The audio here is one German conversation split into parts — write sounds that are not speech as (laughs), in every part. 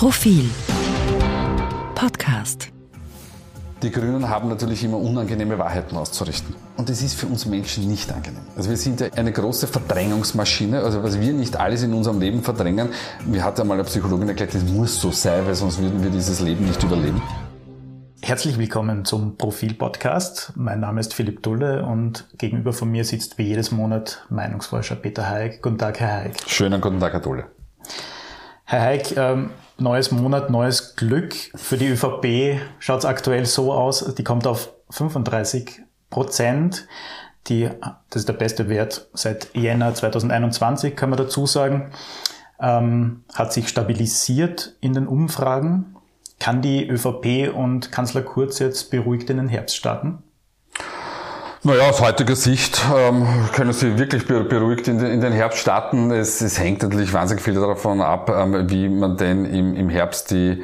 Profil Podcast die Grünen haben natürlich immer unangenehme Wahrheiten auszurichten. Und das ist für uns Menschen nicht angenehm. Also wir sind ja eine große Verdrängungsmaschine. Also was wir nicht alles in unserem Leben verdrängen, mir hat einmal eine Psychologin erklärt, das muss so sein, weil sonst würden wir dieses Leben nicht überleben. Herzlich willkommen zum Profil-Podcast. Mein Name ist Philipp Dulle und gegenüber von mir sitzt wie jedes Monat Meinungsforscher Peter Haig. Guten Tag, Herr Haig. Schönen guten Tag, Herr Dulle. Herr Haig, ähm, neues Monat, neues Glück. Für die ÖVP schaut es aktuell so aus, die kommt auf 35 Prozent. Die, das ist der beste Wert seit Jänner 2021, kann man dazu sagen. Ähm, hat sich stabilisiert in den Umfragen. Kann die ÖVP und Kanzler Kurz jetzt beruhigt in den Herbst starten? Naja, aus heutiger Sicht ähm, können Sie wirklich beruhigt in den, in den Herbst starten. Es, es, hängt natürlich wahnsinnig viel davon ab, ähm, wie man denn im, im Herbst die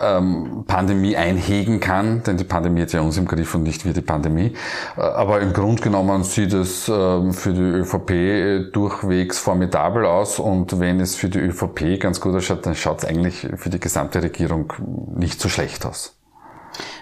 ähm, Pandemie einhegen kann, denn die Pandemie hat ja uns im Griff und nicht wir die Pandemie. Äh, aber im Grunde genommen sieht es ähm, für die ÖVP durchwegs formidabel aus und wenn es für die ÖVP ganz gut ausschaut, dann schaut es eigentlich für die gesamte Regierung nicht so schlecht aus.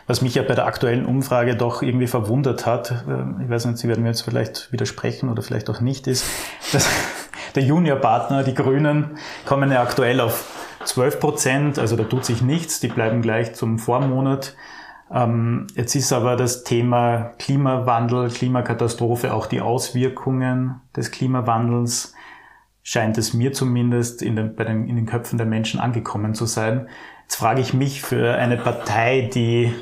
Was mich ja bei der aktuellen Umfrage doch irgendwie verwundert hat, äh, ich weiß nicht, Sie werden mir jetzt vielleicht widersprechen oder vielleicht auch nicht, ist, dass (laughs) der Juniorpartner, die Grünen, kommen ja aktuell auf 12 Prozent, also da tut sich nichts, die bleiben gleich zum Vormonat. Ähm, jetzt ist aber das Thema Klimawandel, Klimakatastrophe, auch die Auswirkungen des Klimawandels, scheint es mir zumindest in den, bei den, in den Köpfen der Menschen angekommen zu sein. Jetzt frage ich mich für eine Partei, die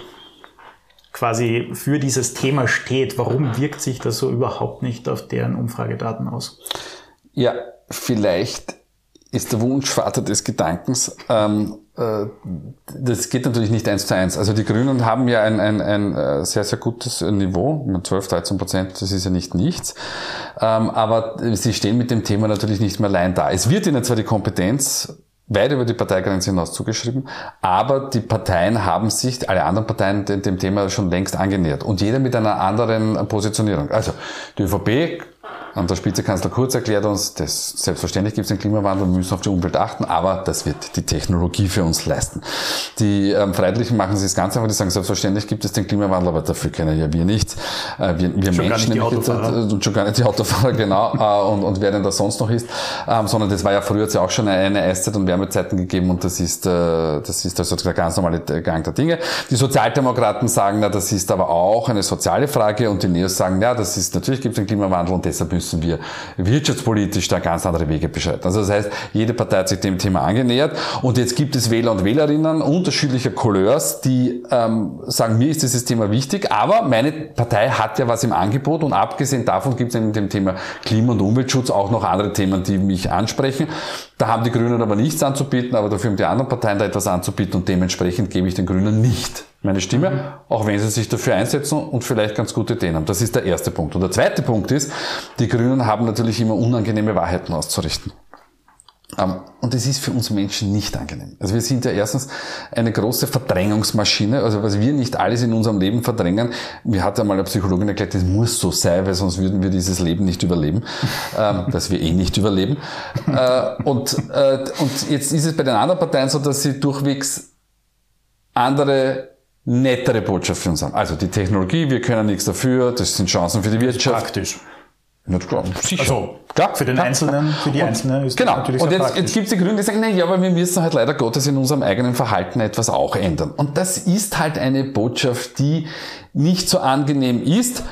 quasi für dieses Thema steht, warum wirkt sich das so überhaupt nicht auf deren Umfragedaten aus? Ja, vielleicht ist der Wunschvater des Gedankens. Ähm, äh, das geht natürlich nicht eins zu eins. Also die Grünen haben ja ein, ein, ein äh, sehr, sehr gutes Niveau. 12, 13 Prozent, das ist ja nicht nichts. Ähm, aber sie stehen mit dem Thema natürlich nicht mehr allein da. Es wird ihnen zwar die Kompetenz weit über die Parteigrenze hinaus zugeschrieben, aber die Parteien haben sich, alle anderen Parteien, dem, Thema schon längst angenähert und jeder mit einer anderen Positionierung. Also die ÖVP der Spitze Kanzler Kurz erklärt uns, dass selbstverständlich gibt es den Klimawandel, wir müssen auf die Umwelt achten, aber das wird die Technologie für uns leisten. Die ähm, Freiheitlichen machen das ganz einfach, die sagen, selbstverständlich gibt es den Klimawandel, aber dafür können ja wir nichts. Äh, wir wir schon Menschen, nämlich jetzt, und schon gar nicht die Autofahrer, (laughs) genau, äh, und, und wer denn da sonst noch ist, ähm, sondern das war ja früher ja auch schon eine Eiszeit und Wärmezeiten gegeben und das ist, äh, das ist also der ganz normale Gang der Dinge. Die Sozialdemokraten sagen, na, das ist aber auch eine soziale Frage und die Neos sagen, ja, das ist, natürlich gibt es den Klimawandel und deshalb müssen wir wirtschaftspolitisch da ganz andere Wege beschreiten. Also das heißt, jede Partei hat sich dem Thema angenähert und jetzt gibt es Wähler und Wählerinnen unterschiedlicher Couleurs, die ähm, sagen, mir ist dieses Thema wichtig, aber meine Partei hat ja was im Angebot und abgesehen davon gibt es in dem Thema Klima- und Umweltschutz auch noch andere Themen, die mich ansprechen. Da haben die Grünen aber nichts anzubieten, aber dafür haben die anderen Parteien da etwas anzubieten und dementsprechend gebe ich den Grünen nicht meine Stimme, mhm. auch wenn sie sich dafür einsetzen und vielleicht ganz gute Ideen haben. Das ist der erste Punkt. Und der zweite Punkt ist, die Grünen haben natürlich immer unangenehme Wahrheiten auszurichten. Ähm, und es ist für uns Menschen nicht angenehm. Also wir sind ja erstens eine große Verdrängungsmaschine. Also was wir nicht alles in unserem Leben verdrängen, mir hat einmal eine Psychologin erklärt, das muss so sein, weil sonst würden wir dieses Leben nicht überleben, ähm, (laughs) dass wir eh nicht überleben. Äh, und, äh, und jetzt ist es bei den anderen Parteien so, dass sie durchwegs andere nettere Botschaft für uns haben. Also die Technologie, wir können nichts dafür, das sind Chancen für die Wirtschaft. Praktisch. Ja, klar, sicher. Also, klar, für den klar. Einzelnen, für die und, Einzelnen ist genau. das natürlich Und jetzt, jetzt gibt es die Gründe, die sagen, na ja, aber wir müssen halt leider Gottes in unserem eigenen Verhalten etwas auch ändern. Und das ist halt eine Botschaft, die nicht so angenehm ist.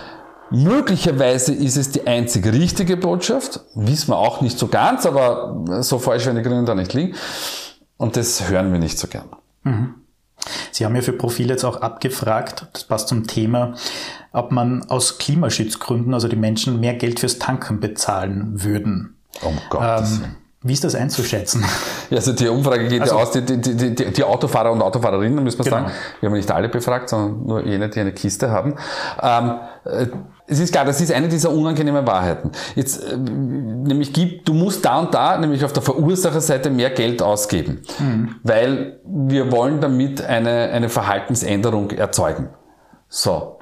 Möglicherweise ist es die einzig richtige Botschaft. Wissen wir auch nicht so ganz, aber so falsch werden die Grünen da nicht liegen. Und das hören wir nicht so gern. Mhm. Sie haben ja für Profil jetzt auch abgefragt, das passt zum Thema, ob man aus Klimaschutzgründen, also die Menschen, mehr Geld fürs Tanken bezahlen würden. Um Gottes ähm, wie ist das einzuschätzen? Ja, also die Umfrage geht also, ja aus, die, die, die, die, Autofahrer und Autofahrerinnen, müssen wir genau. sagen. Wir haben nicht alle befragt, sondern nur jene, die eine Kiste haben. Ähm, äh, es ist klar, das ist eine dieser unangenehmen Wahrheiten. Jetzt, äh, nämlich gibt, du musst da und da, nämlich auf der Verursacherseite mehr Geld ausgeben. Mhm. Weil wir wollen damit eine, eine Verhaltensänderung erzeugen. So.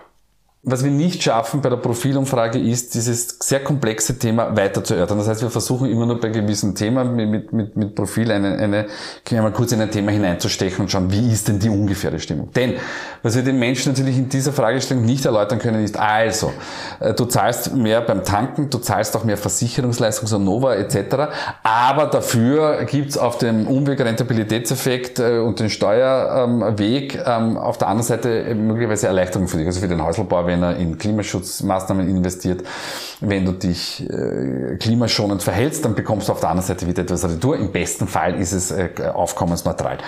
Was wir nicht schaffen bei der Profilumfrage ist, dieses sehr komplexe Thema weiter zu erörtern. Das heißt, wir versuchen immer nur bei gewissen Themen mit, mit, mit Profil eine, eine, können wir mal kurz in ein Thema hineinzustechen und schauen, wie ist denn die ungefähre Stimmung. Denn, was wir den Menschen natürlich in dieser Fragestellung nicht erläutern können, ist, also, äh, du zahlst mehr beim Tanken, du zahlst auch mehr Versicherungsleistung, so Nova etc., aber dafür gibt's auf dem Umweg Rentabilitätseffekt äh, und den Steuerweg ähm, auf der anderen Seite möglicherweise Erleichterungen für dich, also für den Häuselbau, wenn er in Klimaschutzmaßnahmen investiert. Wenn du dich äh, klimaschonend verhältst, dann bekommst du auf der anderen Seite wieder etwas Retour. Im besten Fall ist es äh, aufkommensneutral.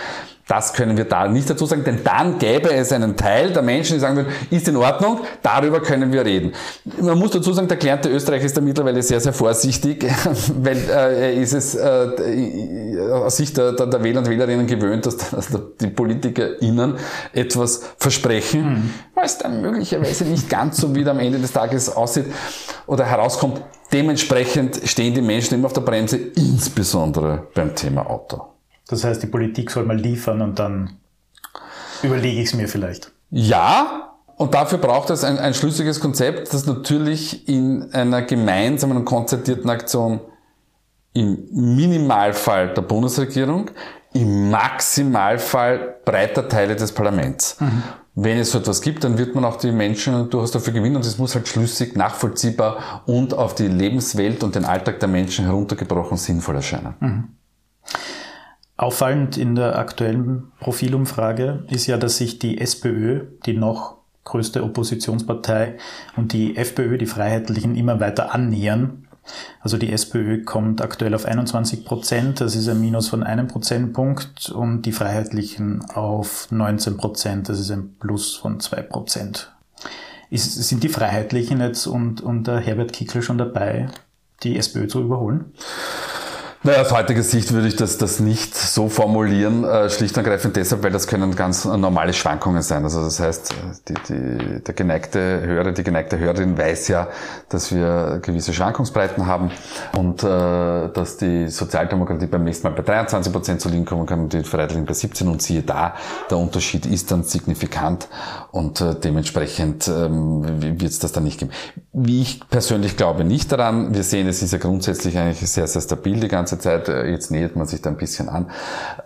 Das können wir da nicht dazu sagen, denn dann gäbe es einen Teil der Menschen, die sagen würden, ist in Ordnung, darüber können wir reden. Man muss dazu sagen, der gelernte Österreicher ist da mittlerweile sehr, sehr vorsichtig, (laughs) weil äh, er ist es äh, aus Sicht der, der, der Wähler und Wählerinnen gewöhnt, dass, dass die PolitikerInnen etwas versprechen, mhm. was dann möglicherweise nicht ganz so wieder am Ende des Tages aussieht oder herauskommt. Dementsprechend stehen die Menschen immer auf der Bremse, insbesondere beim Thema Auto. Das heißt, die Politik soll mal liefern und dann überlege ich es mir vielleicht. Ja, und dafür braucht es ein, ein schlüssiges Konzept, das natürlich in einer gemeinsamen und konzertierten Aktion im Minimalfall der Bundesregierung, im Maximalfall breiter Teile des Parlaments. Mhm. Wenn es so etwas gibt, dann wird man auch die Menschen durchaus dafür gewinnen und es muss halt schlüssig, nachvollziehbar und auf die Lebenswelt und den Alltag der Menschen heruntergebrochen sinnvoll erscheinen. Mhm. Auffallend in der aktuellen Profilumfrage ist ja, dass sich die SPÖ, die noch größte Oppositionspartei, und die FPÖ, die Freiheitlichen, immer weiter annähern. Also die SPÖ kommt aktuell auf 21 Prozent, das ist ein Minus von einem Prozentpunkt, und die Freiheitlichen auf 19 Prozent, das ist ein Plus von zwei Prozent. sind die Freiheitlichen jetzt und, und der Herbert Kickl schon dabei, die SPÖ zu überholen? Naja, aus heutiger Sicht würde ich das, das nicht so formulieren, äh, schlicht und ergreifend deshalb, weil das können ganz normale Schwankungen sein. Also das heißt, die, die, der geneigte Hörer, die geneigte Hörerin weiß ja, dass wir gewisse Schwankungsbreiten haben und äh, dass die Sozialdemokratie beim nächsten Mal bei 23 Prozent zu liegen kommen kann und die Freiheitlichen bei 17 und siehe da, der Unterschied ist dann signifikant und äh, dementsprechend ähm, wird es das dann nicht geben. Wie ich persönlich glaube nicht daran. Wir sehen, es ist ja grundsätzlich eigentlich sehr, sehr stabil die ganze ganze Zeit, äh, jetzt nähert man sich da ein bisschen an.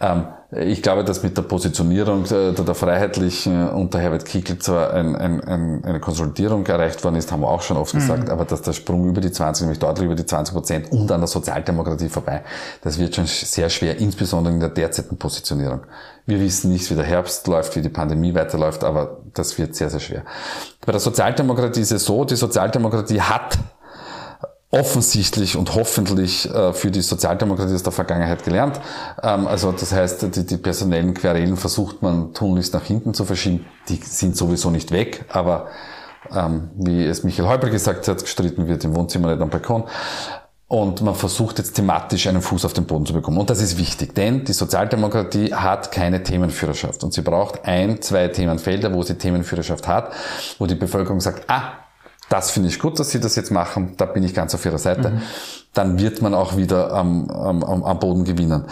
Ähm, ich glaube, dass mit der Positionierung der, der Freiheitlichen unter Herbert Kickl zwar ein, ein, ein, eine Konsolidierung erreicht worden ist, haben wir auch schon oft mhm. gesagt, aber dass der Sprung über die 20, nämlich deutlich über die 20 Prozent und an der Sozialdemokratie vorbei, das wird schon sehr schwer, insbesondere in der derzeitigen Positionierung. Wir wissen nicht, wie der Herbst läuft, wie die Pandemie weiterläuft, aber das wird sehr, sehr schwer. Bei der Sozialdemokratie ist es so, die Sozialdemokratie hat offensichtlich und hoffentlich äh, für die Sozialdemokratie aus der Vergangenheit gelernt. Ähm, also das heißt, die, die personellen Querelen versucht man tunlichst nach hinten zu verschieben. Die sind sowieso nicht weg, aber ähm, wie es Michael Häupl gesagt hat, gestritten wird im Wohnzimmer, nicht am Balkon. Und man versucht jetzt thematisch einen Fuß auf den Boden zu bekommen. Und das ist wichtig, denn die Sozialdemokratie hat keine Themenführerschaft. Und sie braucht ein, zwei Themenfelder, wo sie Themenführerschaft hat, wo die Bevölkerung sagt, ah, das finde ich gut, dass Sie das jetzt machen, da bin ich ganz auf Ihrer Seite. Mhm dann wird man auch wieder am, am, am Boden gewinnen.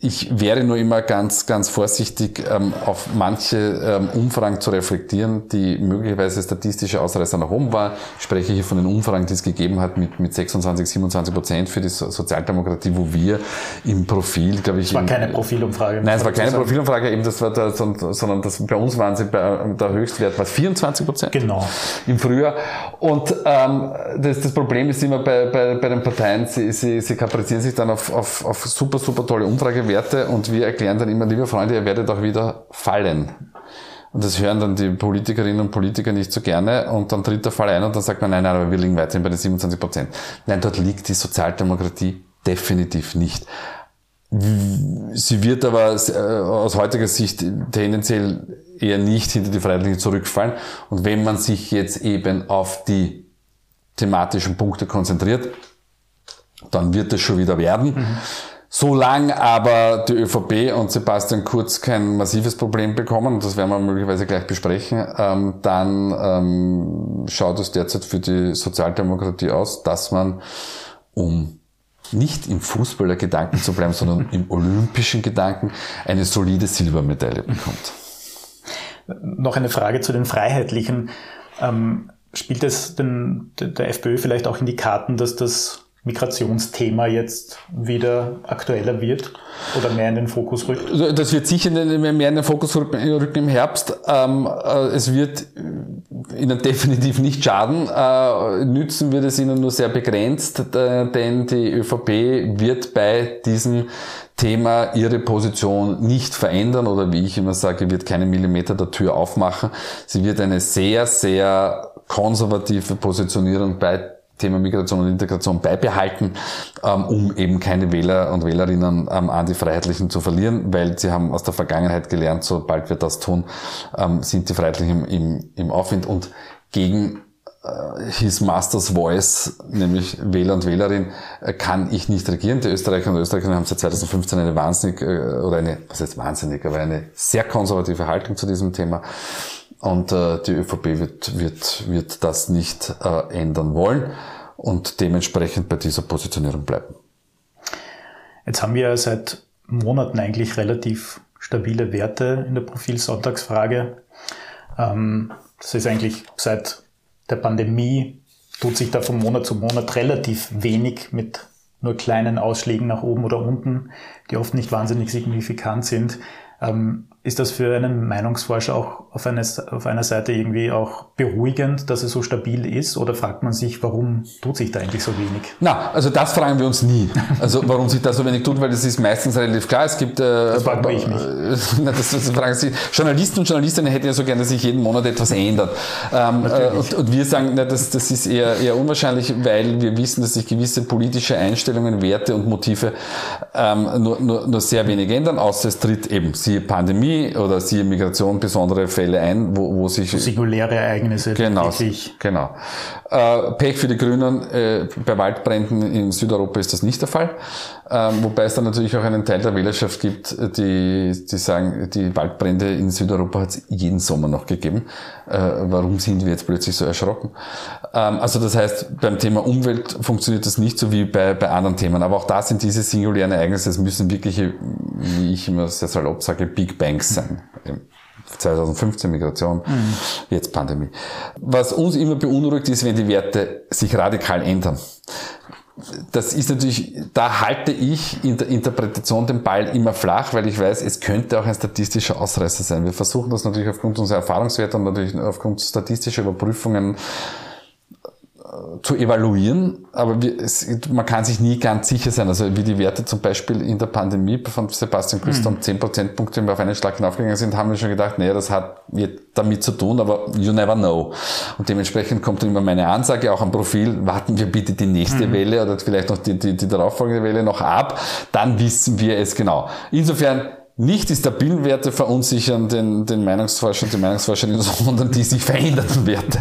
Ich wäre nur immer ganz, ganz vorsichtig, ähm, auf manche ähm, Umfragen zu reflektieren, die möglicherweise statistische Ausreißer nach oben war. Ich spreche hier von den Umfragen, die es gegeben hat mit, mit 26, 27 Prozent für die Sozialdemokratie, wo wir im Profil, glaube ich... Es war keine Profilumfrage. Nein, es war keine Profilumfrage, eben das war da, sondern das, bei uns waren sie bei, der Höchstwert war 24 Prozent. Genau. Im Frühjahr. Und ähm, das, das Problem ist immer bei, bei, bei den Parteien, sie, sie, sie kaprizieren sich dann auf, auf, auf super, super tolle Umfragewerte und wir erklären dann immer, liebe Freunde, ihr werdet auch wieder fallen. Und das hören dann die Politikerinnen und Politiker nicht so gerne und dann tritt der Fall ein und dann sagt man, nein, nein, aber wir liegen weiterhin bei den 27 Prozent. Nein, dort liegt die Sozialdemokratie definitiv nicht. Sie wird aber äh, aus heutiger Sicht tendenziell eher nicht hinter die Freiheitlichen zurückfallen. Und wenn man sich jetzt eben auf die thematischen Punkte konzentriert, dann wird es schon wieder werden. Mhm. Solange aber die ÖVP und Sebastian Kurz kein massives Problem bekommen, und das werden wir möglicherweise gleich besprechen, ähm, dann ähm, schaut es derzeit für die Sozialdemokratie aus, dass man, um nicht im Fußballergedanken zu bleiben, sondern im (laughs) olympischen Gedanken, eine solide Silbermedaille bekommt. Noch eine Frage zu den Freiheitlichen. Ähm spielt es den, der FPÖ vielleicht auch in die Karten, dass das Migrationsthema jetzt wieder aktueller wird oder mehr in den Fokus rückt? Also, das wird sicher mehr in den Fokus rücken im Herbst. Ähm, äh, es wird Ihnen definitiv nicht schaden. Äh, nützen wird es Ihnen nur sehr begrenzt, denn die ÖVP wird bei diesem Thema ihre Position nicht verändern oder wie ich immer sage, wird keine Millimeter der Tür aufmachen. Sie wird eine sehr, sehr konservative Positionierung bei Thema Migration und Integration beibehalten, ähm, um eben keine Wähler und Wählerinnen ähm, an die Freiheitlichen zu verlieren, weil sie haben aus der Vergangenheit gelernt, sobald wir das tun, ähm, sind die Freiheitlichen im, im Aufwind und gegen äh, His Master's Voice, nämlich Wähler und Wählerin, äh, kann ich nicht regieren. Die Österreicher und Österreicher haben seit 2015 eine wahnsinnig, äh, oder eine, was heißt wahnsinnig, aber eine sehr konservative Haltung zu diesem Thema. Und äh, die ÖVP wird, wird, wird das nicht äh, ändern wollen und dementsprechend bei dieser Positionierung bleiben. Jetzt haben wir seit Monaten eigentlich relativ stabile Werte in der Profilsonntagsfrage. Ähm, das ist eigentlich seit der Pandemie tut sich da von Monat zu Monat relativ wenig mit nur kleinen Ausschlägen nach oben oder unten, die oft nicht wahnsinnig signifikant sind. Ähm, ist das für einen Meinungsforscher auch auf, eine, auf einer Seite irgendwie auch beruhigend, dass es so stabil ist? Oder fragt man sich, warum tut sich da eigentlich so wenig? Na, also das fragen wir uns nie. Also warum sich da so wenig tut, weil das ist meistens relativ klar. Es gibt... Äh, das ich mich. (laughs) na, das, das fragen Sie. Journalisten und Journalistinnen hätten ja so gerne, dass sich jeden Monat etwas ändert. Ähm, äh, und, und, wir sagen, na, das, das ist eher, eher unwahrscheinlich, weil wir wissen, dass sich gewisse politische Einstellungen, Werte und Motive ähm, nur, nur, nur sehr wenig ändern, außer es tritt eben, siehe Pandemie, oder siehe Migration besondere Fälle ein, wo, wo sich... So singuläre Ereignisse. Genau, wirklich. genau. Äh, Pech für die Grünen, äh, bei Waldbränden in Südeuropa ist das nicht der Fall. Ähm, wobei es dann natürlich auch einen Teil der Wählerschaft gibt, die, die sagen, die Waldbrände in Südeuropa hat es jeden Sommer noch gegeben. Äh, warum sind wir jetzt plötzlich so erschrocken? Ähm, also das heißt, beim Thema Umwelt funktioniert das nicht so wie bei, bei anderen Themen. Aber auch da sind diese singulären Ereignisse, es müssen wirkliche, wie ich immer sehr salopp sage, Big Bangs sein. 2015 Migration, mhm. jetzt Pandemie. Was uns immer beunruhigt ist, wenn die Werte sich radikal ändern das ist natürlich, da halte ich in der Interpretation den Ball immer flach, weil ich weiß, es könnte auch ein statistischer Ausreißer sein. Wir versuchen das natürlich aufgrund unserer Erfahrungswerte und natürlich aufgrund statistischer Überprüfungen zu evaluieren, aber wir, es, man kann sich nie ganz sicher sein. Also wie die Werte zum Beispiel in der Pandemie von Sebastian Küster mhm. um 10 Prozentpunkte auf einen Schlag hinaufgegangen sind, haben wir schon gedacht, naja, das hat damit zu tun, aber you never know. Und dementsprechend kommt dann immer meine Ansage auch am Profil, warten wir bitte die nächste mhm. Welle oder vielleicht noch die, die, die darauffolgende Welle noch ab, dann wissen wir es genau. Insofern nicht die stabilen Werte verunsichern den, den Meinungsforscher und die Meinungsforscherinnen, (laughs) sondern die sich veränderten Werte.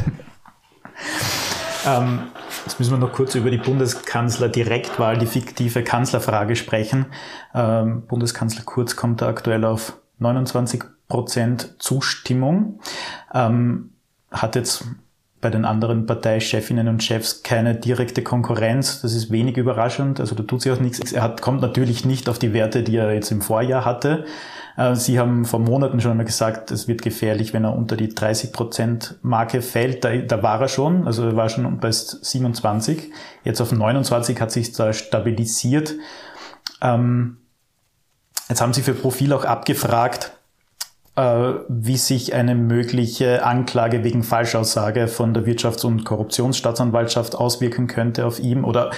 Ähm, jetzt müssen wir noch kurz über die Bundeskanzler-Direktwahl, die fiktive Kanzlerfrage sprechen. Ähm, Bundeskanzler Kurz kommt da aktuell auf 29 Prozent Zustimmung. Ähm, hat jetzt bei den anderen Parteichefinnen und Chefs keine direkte Konkurrenz. Das ist wenig überraschend. Also da tut sich auch nichts. Er hat, kommt natürlich nicht auf die Werte, die er jetzt im Vorjahr hatte. Äh, Sie haben vor Monaten schon einmal gesagt, es wird gefährlich, wenn er unter die 30-Prozent-Marke fällt. Da, da, war er schon, also er war schon bei 27. Jetzt auf 29 hat sich da stabilisiert. Ähm, jetzt haben Sie für Profil auch abgefragt, wie sich eine mögliche Anklage wegen Falschaussage von der Wirtschafts- und Korruptionsstaatsanwaltschaft auswirken könnte auf ihm oder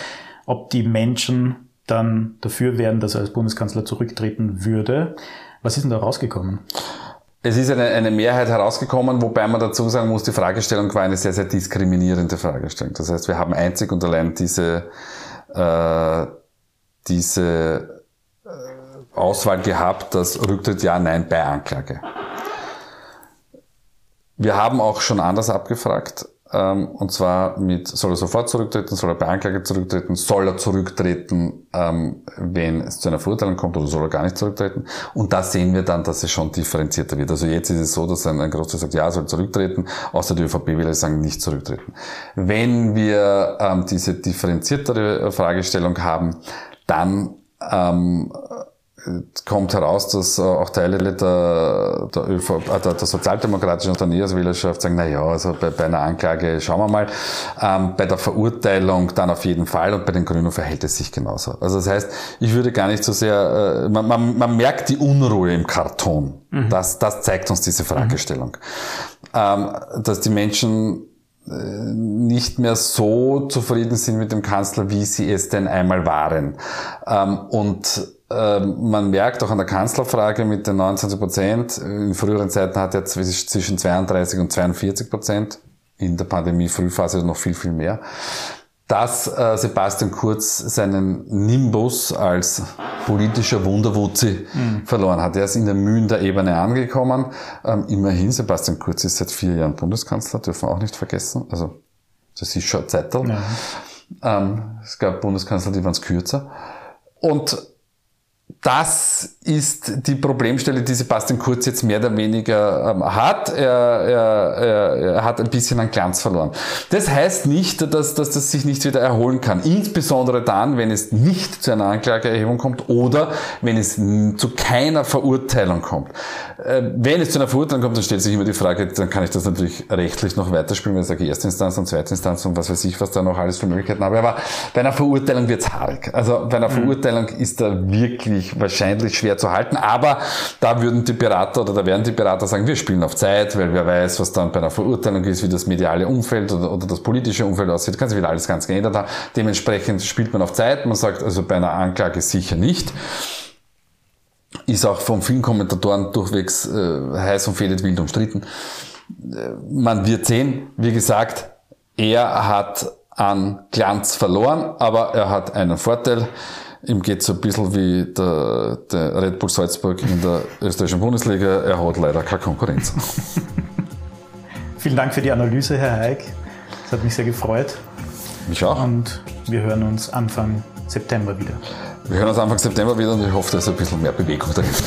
ob die Menschen dann dafür wären, dass er als Bundeskanzler zurücktreten würde. Was ist denn da rausgekommen? Es ist eine, eine Mehrheit herausgekommen, wobei man dazu sagen muss, die Fragestellung war eine sehr, sehr diskriminierende Fragestellung. Das heißt, wir haben einzig und allein diese, äh, diese äh, Auswahl gehabt, das Rücktritt ja, nein bei Anklage. Wir haben auch schon anders abgefragt. Ähm, und zwar mit, soll er sofort zurücktreten, soll er bei Anklage zurücktreten, soll er zurücktreten, ähm, wenn es zu einer Verurteilung kommt oder soll er gar nicht zurücktreten. Und da sehen wir dann, dass es schon differenzierter wird. Also jetzt ist es so, dass ein, ein Großteil sagt, ja, soll zurücktreten, außer die ÖVP will er sagen, nicht zurücktreten. Wenn wir ähm, diese differenziertere Fragestellung haben, dann ähm, kommt heraus, dass äh, auch Teile der, der, ÖV, äh, der, der sozialdemokratischen Unternehmerswählerschaft sagen, na ja, also bei, bei, einer Anklage schauen wir mal, ähm, bei der Verurteilung dann auf jeden Fall und bei den Grünen verhält es sich genauso. Also das heißt, ich würde gar nicht so sehr, äh, man, man, man merkt die Unruhe im Karton. Mhm. Das, das zeigt uns diese Fragestellung. Mhm. Ähm, dass die Menschen äh, nicht mehr so zufrieden sind mit dem Kanzler, wie sie es denn einmal waren. Ähm, und man merkt auch an der Kanzlerfrage mit den 29 Prozent, in früheren Zeiten hat er zwischen 32 und 42 Prozent, in der Pandemie-Frühphase noch viel, viel mehr, dass äh, Sebastian Kurz seinen Nimbus als politischer Wunderwutzi mhm. verloren hat. Er ist in der Mühen der Ebene angekommen. Ähm, immerhin, Sebastian Kurz ist seit vier Jahren Bundeskanzler, dürfen wir auch nicht vergessen. Also das ist schon Zeitel. Ja. Ähm, es gab Bundeskanzler, die waren es kürzer. Und das ist die Problemstelle, die Sebastian Kurz jetzt mehr oder weniger ähm, hat. Er, er, er, hat ein bisschen an Glanz verloren. Das heißt nicht, dass, dass das sich nicht wieder erholen kann. Insbesondere dann, wenn es nicht zu einer Anklageerhebung kommt oder wenn es zu keiner Verurteilung kommt. Äh, wenn es zu einer Verurteilung kommt, dann stellt sich immer die Frage, dann kann ich das natürlich rechtlich noch weiterspielen, wenn ich sage erste Instanz und zweite Instanz und was weiß ich, was da noch alles für Möglichkeiten habe. Aber bei einer Verurteilung wird's haarig. Also bei einer mhm. Verurteilung ist da wirklich wahrscheinlich schwer zu halten. Aber da würden die Berater oder da werden die Berater sagen, wir spielen auf Zeit, weil wer weiß, was dann bei einer Verurteilung ist, wie das mediale Umfeld oder, oder das politische Umfeld aussieht, kann sich wieder alles ganz geändert haben. Dementsprechend spielt man auf Zeit. Man sagt also bei einer Anklage sicher nicht ist auch von vielen Kommentatoren durchwegs äh, heiß und fehlt wild umstritten. Äh, man wird sehen, wie gesagt, er hat an Glanz verloren, aber er hat einen Vorteil. Ihm geht so ein bisschen wie der, der Red Bull Salzburg in der österreichischen Bundesliga. Er hat leider keine Konkurrenz. (laughs) Vielen Dank für die Analyse, Herr Heik. Es hat mich sehr gefreut. Mich auch. Und wir hören uns Anfang September wieder. Wir hören uns Anfang September wieder und ich hoffe, dass ein bisschen mehr Bewegung drin ist.